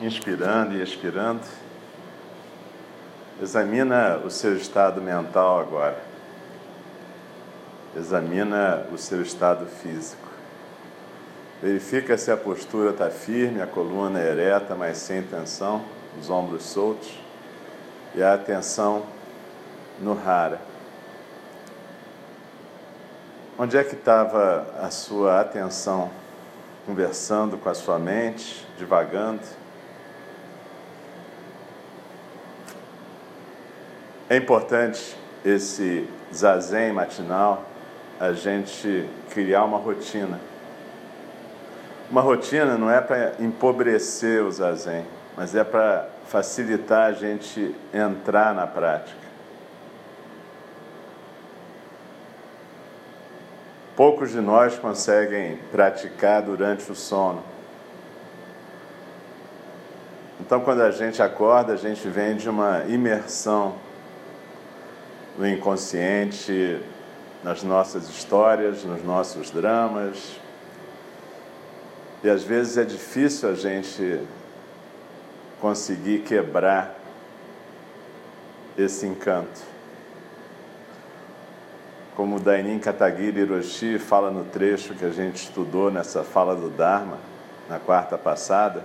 inspirando e expirando. Examina o seu estado mental agora. Examina o seu estado físico. Verifica se a postura está firme, a coluna ereta, mas sem tensão, os ombros soltos e a atenção no rara. Onde é que estava a sua atenção? Conversando com a sua mente, divagando? É importante esse zazen matinal, a gente criar uma rotina. Uma rotina não é para empobrecer o zazen, mas é para facilitar a gente entrar na prática. Poucos de nós conseguem praticar durante o sono. Então, quando a gente acorda, a gente vem de uma imersão no inconsciente, nas nossas histórias, nos nossos dramas. E às vezes é difícil a gente conseguir quebrar esse encanto. Como Dainin Katagiri Hiroshi fala no trecho que a gente estudou nessa fala do Dharma, na quarta passada,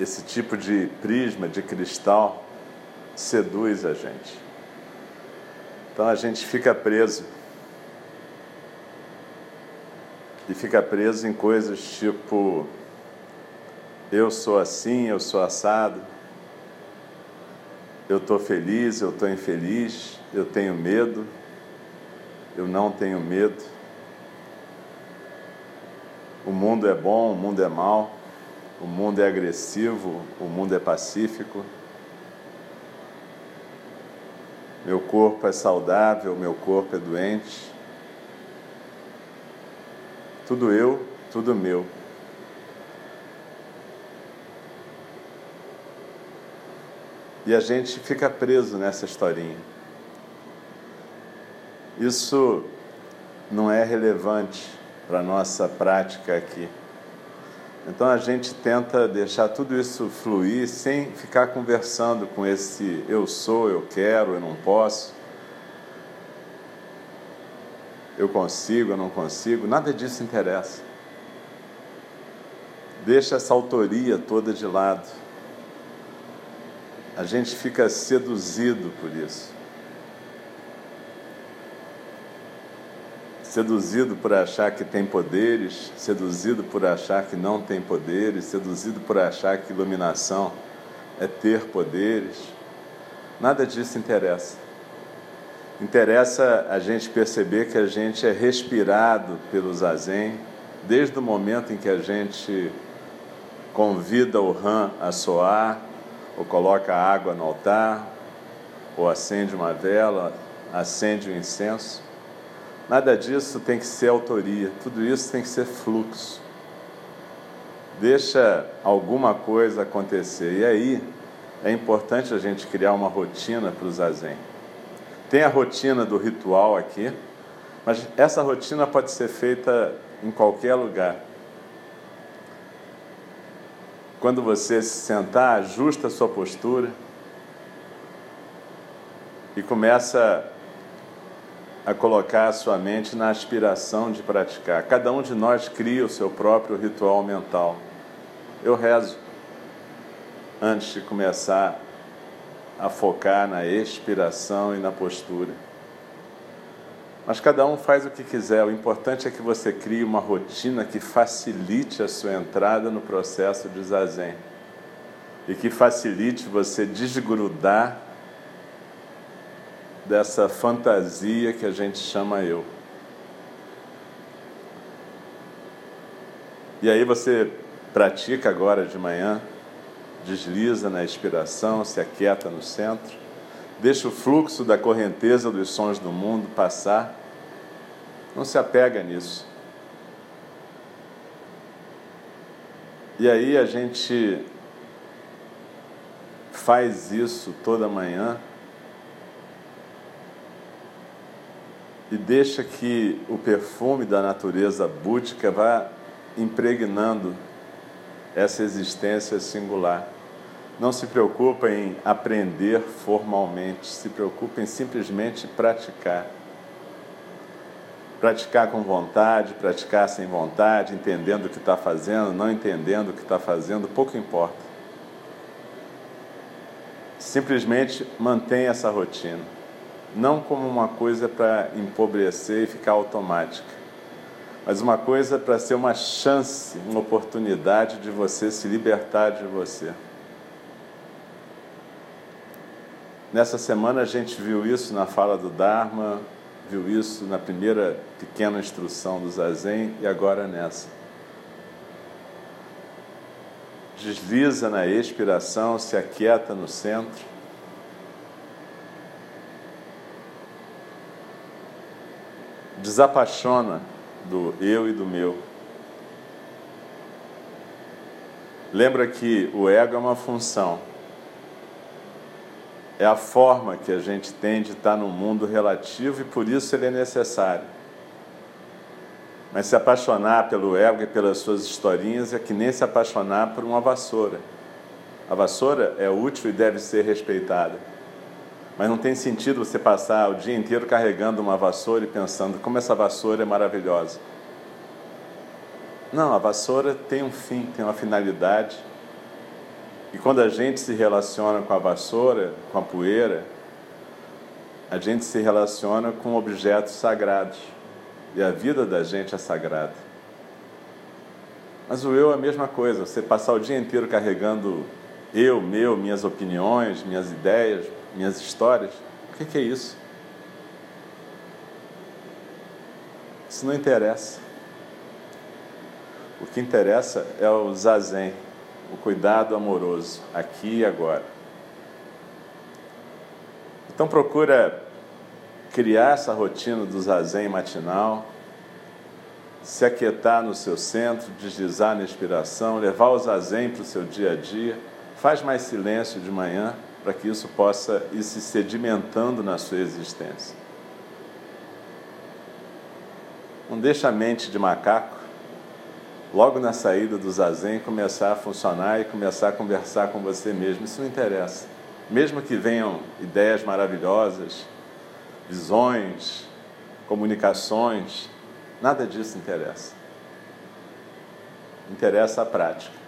esse tipo de prisma, de cristal, seduz a gente. Então a gente fica preso. E fica preso em coisas tipo: eu sou assim, eu sou assado, eu estou feliz, eu estou infeliz, eu tenho medo, eu não tenho medo. O mundo é bom, o mundo é mau, o mundo é agressivo, o mundo é pacífico. Meu corpo é saudável, meu corpo é doente. Tudo eu, tudo meu. E a gente fica preso nessa historinha. Isso não é relevante para a nossa prática aqui. Então a gente tenta deixar tudo isso fluir sem ficar conversando com esse eu sou, eu quero, eu não posso. Eu consigo, eu não consigo, nada disso interessa. Deixa essa autoria toda de lado. A gente fica seduzido por isso. Seduzido por achar que tem poderes, seduzido por achar que não tem poderes, seduzido por achar que iluminação é ter poderes. Nada disso interessa. Interessa a gente perceber que a gente é respirado pelo zazen desde o momento em que a gente convida o ram a soar, ou coloca água no altar, ou acende uma vela, acende um incenso. Nada disso tem que ser autoria, tudo isso tem que ser fluxo. Deixa alguma coisa acontecer. E aí é importante a gente criar uma rotina para o zazen. Tem a rotina do ritual aqui, mas essa rotina pode ser feita em qualquer lugar. Quando você se sentar, ajusta a sua postura e começa a colocar a sua mente na aspiração de praticar. Cada um de nós cria o seu próprio ritual mental. Eu rezo antes de começar a focar na expiração e na postura. Mas cada um faz o que quiser, o importante é que você crie uma rotina que facilite a sua entrada no processo de zazen e que facilite você desgrudar dessa fantasia que a gente chama eu. E aí você pratica agora de manhã, desliza na expiração, se aquieta no centro, deixa o fluxo da correnteza dos sons do mundo passar, não se apega nisso. E aí a gente faz isso toda manhã e deixa que o perfume da natureza búdica vá impregnando essa existência singular. Não se preocupa em aprender formalmente, se preocupa em simplesmente praticar. Praticar com vontade, praticar sem vontade, entendendo o que está fazendo, não entendendo o que está fazendo, pouco importa. Simplesmente mantenha essa rotina, não como uma coisa para empobrecer e ficar automática mas uma coisa para ser uma chance, uma oportunidade de você se libertar de você. Nessa semana a gente viu isso na fala do Dharma, viu isso na primeira pequena instrução do Zazen e agora nessa. Desliza na expiração, se aquieta no centro. Desapaixona do eu e do meu. Lembra que o ego é uma função, é a forma que a gente tem de estar no mundo relativo e por isso ele é necessário. Mas se apaixonar pelo ego e pelas suas historinhas é que nem se apaixonar por uma vassoura. A vassoura é útil e deve ser respeitada. Mas não tem sentido você passar o dia inteiro carregando uma vassoura e pensando como essa vassoura é maravilhosa. Não, a vassoura tem um fim, tem uma finalidade. E quando a gente se relaciona com a vassoura, com a poeira, a gente se relaciona com objetos sagrados. E a vida da gente é sagrada. Mas o eu é a mesma coisa. Você passar o dia inteiro carregando eu, meu, minhas opiniões, minhas ideias, minhas histórias. O que, que é isso? Isso não interessa. O que interessa é o zazen, o cuidado amoroso, aqui e agora. Então procura criar essa rotina do zazen matinal, se aquietar no seu centro, deslizar na inspiração, levar o zazen para o seu dia a dia. Faz mais silêncio de manhã para que isso possa ir se sedimentando na sua existência. Não deixa a mente de macaco, logo na saída do zazen, começar a funcionar e começar a conversar com você mesmo. Isso não interessa. Mesmo que venham ideias maravilhosas, visões, comunicações, nada disso interessa. Interessa a prática